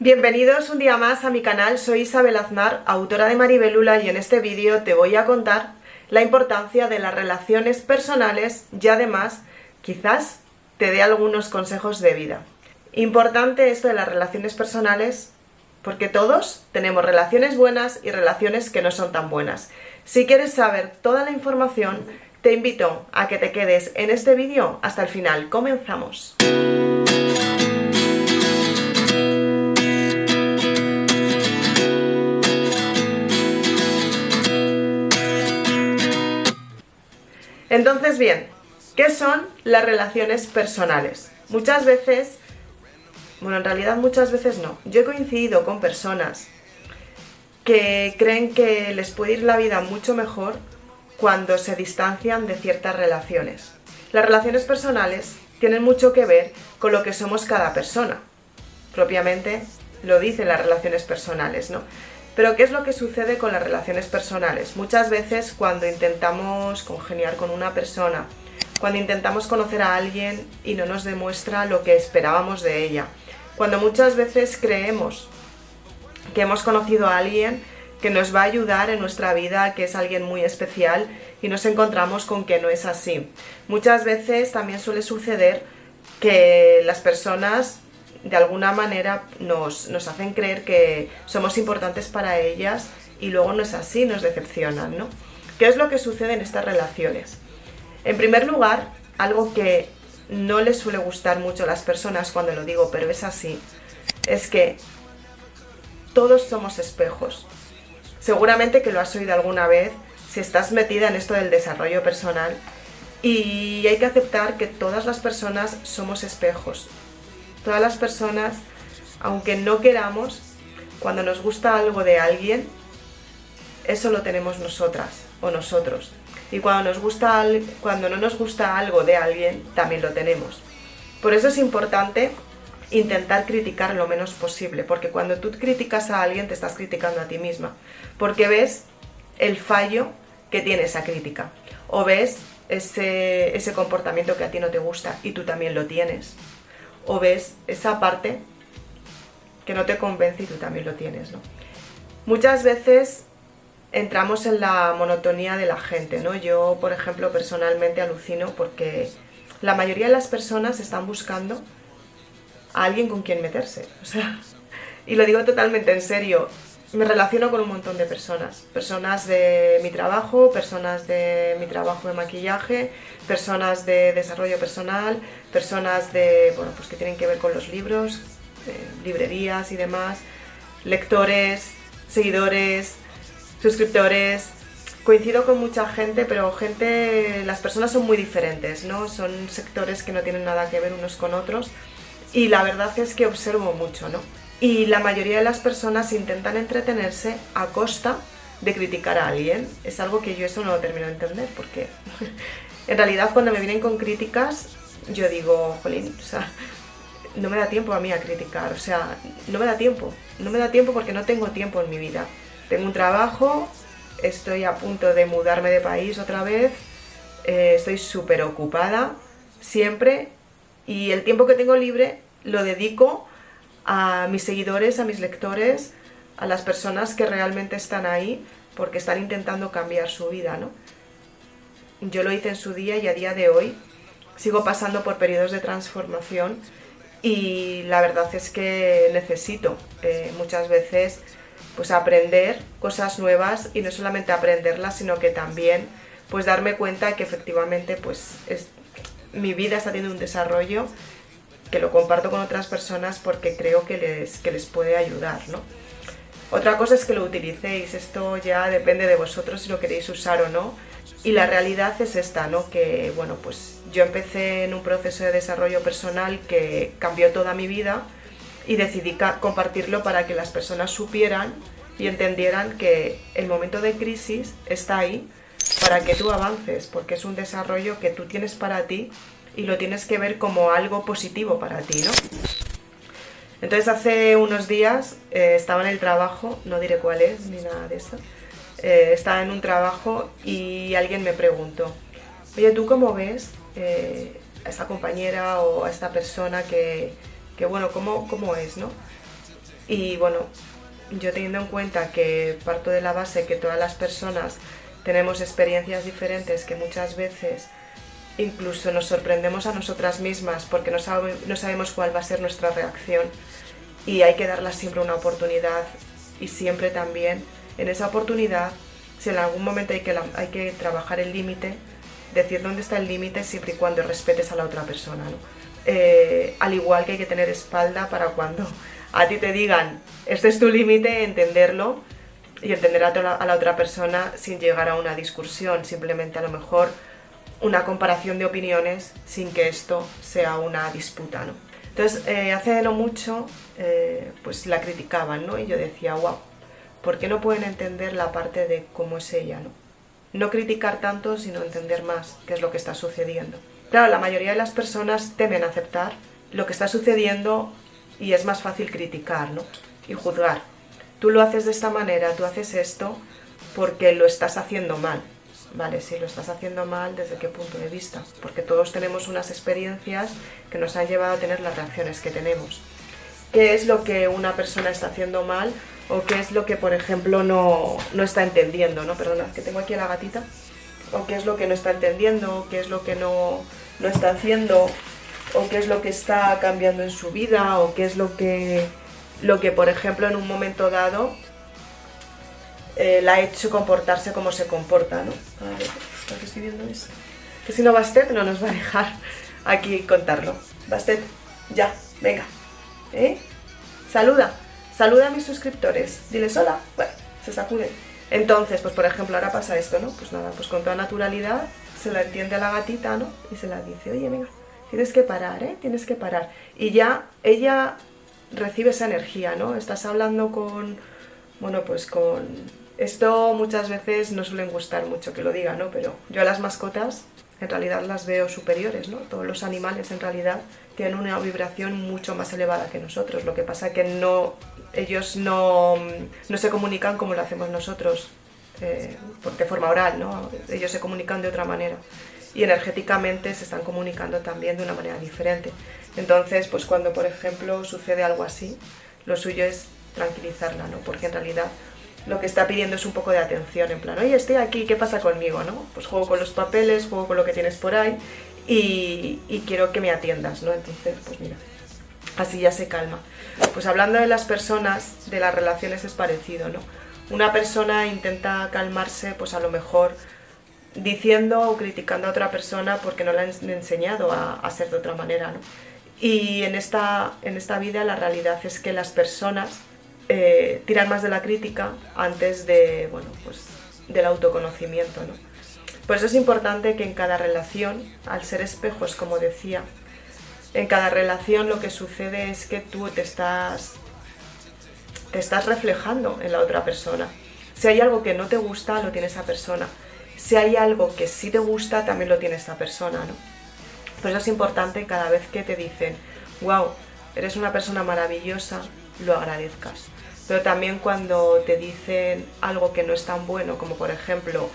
Bienvenidos un día más a mi canal, soy Isabel Aznar, autora de Maribelula y en este vídeo te voy a contar la importancia de las relaciones personales y además quizás te dé algunos consejos de vida. Importante esto de las relaciones personales porque todos tenemos relaciones buenas y relaciones que no son tan buenas. Si quieres saber toda la información, te invito a que te quedes en este vídeo hasta el final. Comenzamos. Entonces, bien, ¿qué son las relaciones personales? Muchas veces, bueno, en realidad muchas veces no. Yo he coincidido con personas que creen que les puede ir la vida mucho mejor cuando se distancian de ciertas relaciones. Las relaciones personales tienen mucho que ver con lo que somos cada persona. Propiamente lo dicen las relaciones personales, ¿no? Pero ¿qué es lo que sucede con las relaciones personales? Muchas veces cuando intentamos congeniar con una persona, cuando intentamos conocer a alguien y no nos demuestra lo que esperábamos de ella, cuando muchas veces creemos que hemos conocido a alguien que nos va a ayudar en nuestra vida, que es alguien muy especial y nos encontramos con que no es así. Muchas veces también suele suceder que las personas de alguna manera nos, hacen creer que somos importantes para ellas y luego no es así, nos decepcionan, ¿no? ¿Qué es lo que sucede en estas relaciones? En primer lugar, algo que no les suele gustar mucho a las personas cuando lo digo, pero es así, es que todos somos espejos. Seguramente que lo has oído alguna vez si estás metida en esto del desarrollo personal y hay que aceptar que todas las personas somos espejos todas las personas, aunque no queramos, cuando nos gusta algo de alguien, eso lo tenemos nosotras o nosotros. Y cuando, nos gusta, cuando no nos gusta algo de alguien, también lo tenemos. Por eso es importante intentar criticar lo menos posible, porque cuando tú criticas a alguien te estás criticando a ti misma, porque ves el fallo que tiene esa crítica, o ves ese, ese comportamiento que a ti no te gusta y tú también lo tienes o ves esa parte que no te convence y tú también lo tienes. Muchas veces entramos en la monotonía de la gente, ¿no? Yo, por ejemplo, personalmente alucino porque la mayoría de las personas están buscando a alguien con quien meterse, o sea, y lo digo totalmente en serio, me relaciono con un montón de personas, personas de mi trabajo, personas de mi trabajo de maquillaje, personas de desarrollo personal, personas de, bueno, pues que tienen que ver con los libros, eh, librerías y demás, lectores, seguidores, suscriptores. Coincido con mucha gente, pero gente, las personas son muy diferentes, ¿no? Son sectores que no tienen nada que ver unos con otros y la verdad es que observo mucho, ¿no? Y la mayoría de las personas intentan entretenerse a costa de criticar a alguien. Es algo que yo eso no lo termino de entender, porque en realidad cuando me vienen con críticas, yo digo, jolín, o sea, no me da tiempo a mí a criticar, o sea, no me da tiempo, no me da tiempo porque no tengo tiempo en mi vida. Tengo un trabajo, estoy a punto de mudarme de país otra vez, eh, estoy súper ocupada siempre y el tiempo que tengo libre lo dedico a mis seguidores, a mis lectores, a las personas que realmente están ahí porque están intentando cambiar su vida, ¿no? Yo lo hice en su día y a día de hoy sigo pasando por periodos de transformación y la verdad es que necesito eh, muchas veces pues aprender cosas nuevas y no solamente aprenderlas sino que también pues darme cuenta que efectivamente pues mi vida está teniendo un desarrollo que lo comparto con otras personas porque creo que les, que les puede ayudar, ¿no? Otra cosa es que lo utilicéis, esto ya depende de vosotros si lo queréis usar o no. Y la realidad es esta, ¿no? Que, bueno, pues yo empecé en un proceso de desarrollo personal que cambió toda mi vida y decidí compartirlo para que las personas supieran y entendieran que el momento de crisis está ahí para que tú avances, porque es un desarrollo que tú tienes para ti y lo tienes que ver como algo positivo para ti, ¿no? Entonces hace unos días eh, estaba en el trabajo, no diré cuál es ni nada de eso, eh, estaba en un trabajo y alguien me preguntó, oye, ¿tú cómo ves eh, a esta compañera o a esta persona que, que bueno, ¿cómo, ¿cómo, es, no? Y bueno, yo teniendo en cuenta que parto de la base que todas las personas tenemos experiencias diferentes que muchas veces incluso nos sorprendemos a nosotras mismas porque no, sabemos cuál va a ser nuestra reacción y hay que darle siempre una oportunidad y siempre también en esa oportunidad, si en algún momento hay que, hay que trabajar el límite, decir dónde está el límite siempre y cuando respetes a la otra persona. Eh, al igual que hay que tener espalda para cuando a ti te digan, este es tu límite, entenderlo y entender a la otra persona sin llegar a una discusión, simplemente a lo mejor una comparación de opiniones sin que esto sea una disputa. ¿no? Entonces, eh, hace no mucho, eh, pues la criticaban, ¿no? Y yo decía, wow, ¿por qué no pueden entender la parte de cómo es ella, ¿no? No criticar tanto, sino entender más qué es lo que está sucediendo. Claro, la mayoría de las personas temen aceptar lo que está sucediendo y es más fácil criticar, ¿no? Y juzgar. Tú lo haces de esta manera, tú haces esto porque lo estás haciendo mal. Vale, si lo estás haciendo mal, ¿desde qué punto de vista? Porque todos tenemos unas experiencias que nos han llevado a tener las reacciones que tenemos. ¿Qué es lo que una persona está haciendo mal o qué es lo que, por ejemplo, no, no está entendiendo? ¿no? Perdona, que tengo aquí a la gatita. O qué es lo que no está entendiendo, qué es lo que no, no está haciendo, o qué es lo que está cambiando en su vida, o qué es lo que, lo que por ejemplo, en un momento dado eh, la ha hecho comportarse como se comporta, ¿no? A ver, que estoy viendo esto. Que si no Bastet no nos va a dejar aquí contarlo. Bastet, ya, venga. ¿Eh? Saluda, saluda a mis suscriptores. Diles hola. Bueno, se sacude. Entonces, pues por ejemplo, ahora pasa esto, ¿no? Pues nada, pues con toda naturalidad se la entiende a la gatita, ¿no? Y se la dice, oye, venga, tienes que parar, ¿eh? Tienes que parar. Y ya ella recibe esa energía, ¿no? Estás hablando con, bueno, pues con esto muchas veces no suelen gustar mucho que lo diga, ¿no? Pero yo a las mascotas en realidad las veo superiores, ¿no? Todos los animales en realidad tienen una vibración mucho más elevada que nosotros. Lo que pasa que no, ellos no, se comunican como lo hacemos nosotros, eh, de forma oral, ¿no? Ellos se comunican de otra manera y energéticamente se están comunicando también de una manera diferente. Entonces, pues cuando por ejemplo sucede algo así, lo suyo es tranquilizarla, ¿no? Porque en realidad lo que está pidiendo es un poco de atención, en plan, oye, estoy aquí, ¿qué pasa conmigo? ¿no? Pues juego con los papeles, juego con lo que tienes por ahí y, quiero que me atiendas, ¿no? Entonces, pues mira, así ya se calma. Pues hablando de las personas, de las relaciones es parecido, ¿no? Una persona intenta calmarse, pues a lo mejor diciendo o criticando a otra persona porque no le han enseñado a, a ser de otra manera, ¿no? Y en esta, en esta vida la realidad es que las personas eh, tirar más de la crítica antes de, bueno, pues, del autoconocimiento. ¿no? Por eso es importante que en cada relación, al ser espejos, como decía, en cada relación lo que sucede es que tú te estás, te estás reflejando en la otra persona. Si hay algo que no te gusta, lo tiene esa persona. Si hay algo que sí te gusta, también lo tiene esa persona. ¿no? Por eso es importante cada vez que te dicen, wow, eres una persona maravillosa, lo agradezcas pero también cuando te dicen algo que no es tan bueno, como por ejemplo,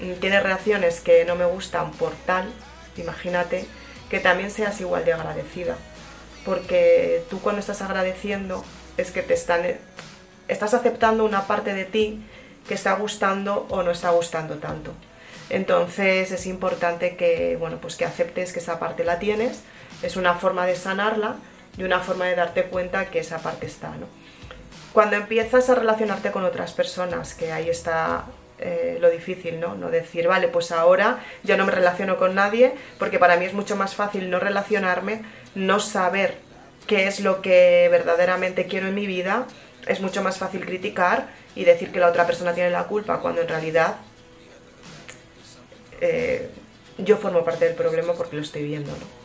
mm, tienes reacciones que no me gustan por tal, imagínate que también seas igual de agradecida, porque tú cuando estás agradeciendo es que te están estás aceptando una parte de ti que está gustando o no está gustando tanto. Entonces es importante que, bueno, pues que aceptes que esa parte la tienes, es una forma de sanarla y una forma de darte cuenta que esa parte está, ¿no? Cuando empiezas a relacionarte con otras personas, que ahí está eh, lo difícil, ¿no? No decir, vale, pues ahora ya no me relaciono con nadie, porque para mí es mucho más fácil no relacionarme, no saber qué es lo que verdaderamente quiero en mi vida, es mucho más fácil criticar y decir que la otra persona tiene la culpa, cuando en realidad eh, yo formo parte del problema porque lo estoy viendo, ¿no?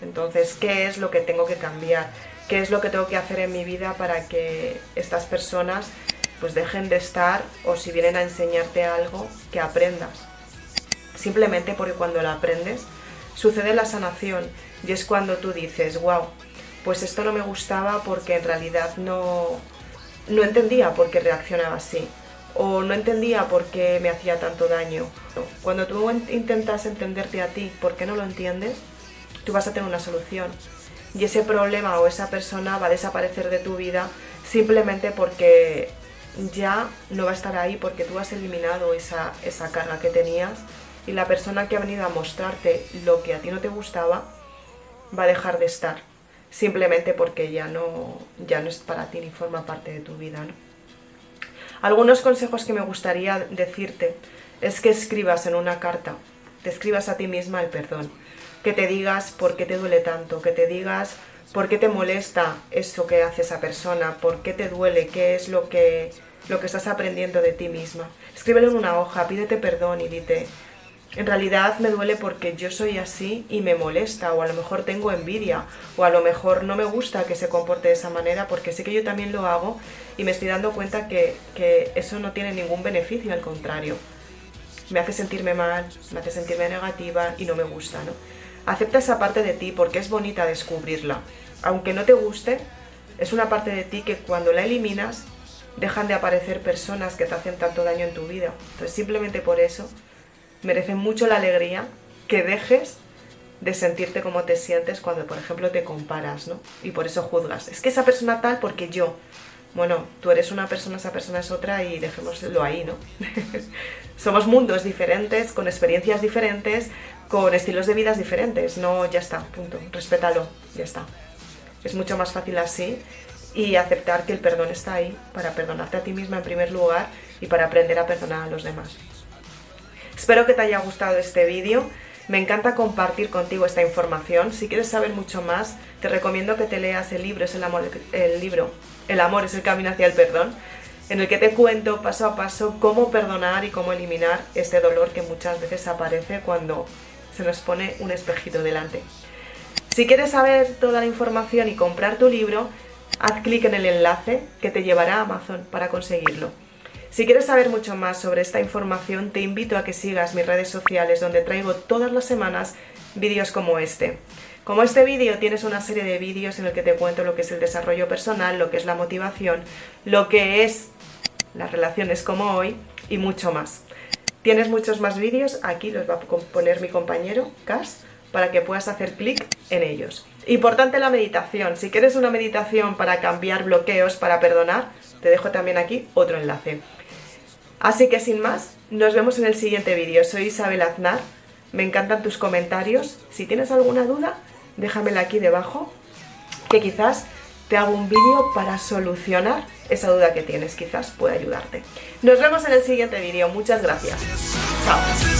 Entonces, ¿qué es lo que tengo que cambiar? Qué es lo que tengo que hacer en mi vida para que estas personas pues dejen de estar o si vienen a enseñarte algo, que aprendas. Simplemente porque cuando lo aprendes sucede la sanación y es cuando tú dices, wow, pues esto no me gustaba porque en realidad no, no entendía por qué reaccionaba así o no entendía por qué me hacía tanto daño. Cuando tú intentas entenderte a ti, ¿por qué no lo entiendes? Tú vas a tener una solución y ese problema o esa persona va a desaparecer de tu vida simplemente porque ya no va a estar ahí porque tú has eliminado esa, esa carga que tenías y la persona que ha venido a mostrarte lo que a ti no te gustaba va a dejar de estar simplemente porque ya no, ya no es para ti ni forma parte de tu vida. Algunos consejos que me gustaría decirte es que escribas en una carta, te escribas a ti misma el perdón, que te digas por qué te duele tanto, que te digas por qué te molesta eso que hace esa persona, por qué te duele, qué es lo que, lo que estás aprendiendo de ti misma. Escríbelo en una hoja, pídete perdón y dite, en realidad me duele porque yo soy así y me molesta, o a lo mejor tengo envidia, o a lo mejor no me gusta que se comporte de esa manera porque sé que yo también lo hago y me estoy dando cuenta que, que eso no tiene ningún beneficio, al contrario. Me hace sentirme mal, me hace sentirme negativa y no me gusta, ¿no? Acepta esa parte de ti porque es bonita descubrirla. Aunque no te guste, es una parte de ti que cuando la eliminas dejan de aparecer personas que te hacen tanto daño en tu vida. Entonces simplemente por eso merece mucho la alegría que dejes de sentirte como te sientes cuando, por ejemplo, te comparas, ¿no? Y por eso juzgas. Es que esa persona tal porque yo. Bueno, tú eres una persona, esa persona es otra y dejémoslo ahí, ¿no? Somos mundos diferentes, con experiencias diferentes, con estilos de vidas diferentes. No, ya está, punto. Respétalo, ya está. Es mucho más fácil así y aceptar que el perdón está ahí para perdonarte a ti misma en primer lugar y para aprender a perdonar a los demás. Espero que te haya gustado este vídeo. Me encanta compartir contigo esta información. Si quieres saber mucho más, te recomiendo que te leas el libro, es el amor, el libro El amor es el camino hacia el perdón, en el que te cuento paso a paso cómo perdonar y cómo eliminar este dolor que muchas veces aparece cuando se nos pone un espejito delante. Si quieres saber toda la información y comprar tu libro, haz clic en el enlace que te llevará a Amazon para conseguirlo. Si quieres saber mucho más sobre esta información, te invito a que sigas mis redes sociales donde traigo todas las semanas vídeos como este. Como este vídeo tienes una serie de vídeos en el que te cuento lo que es el desarrollo personal, lo que es la motivación, lo que es las relaciones como hoy y mucho más. Tienes muchos más vídeos, aquí los va a poner mi compañero Cas para que puedas hacer clic en ellos. Importante la meditación, si quieres una meditación para cambiar bloqueos, para perdonar, te dejo también aquí otro enlace. Así que sin más, nos vemos en el siguiente vídeo. Soy Isabel Aznar, me encantan tus comentarios. Si tienes alguna duda, déjamela aquí debajo, que quizás te hago un vídeo para solucionar esa duda que tienes, quizás pueda ayudarte. Nos vemos en el siguiente vídeo, muchas gracias. Chao.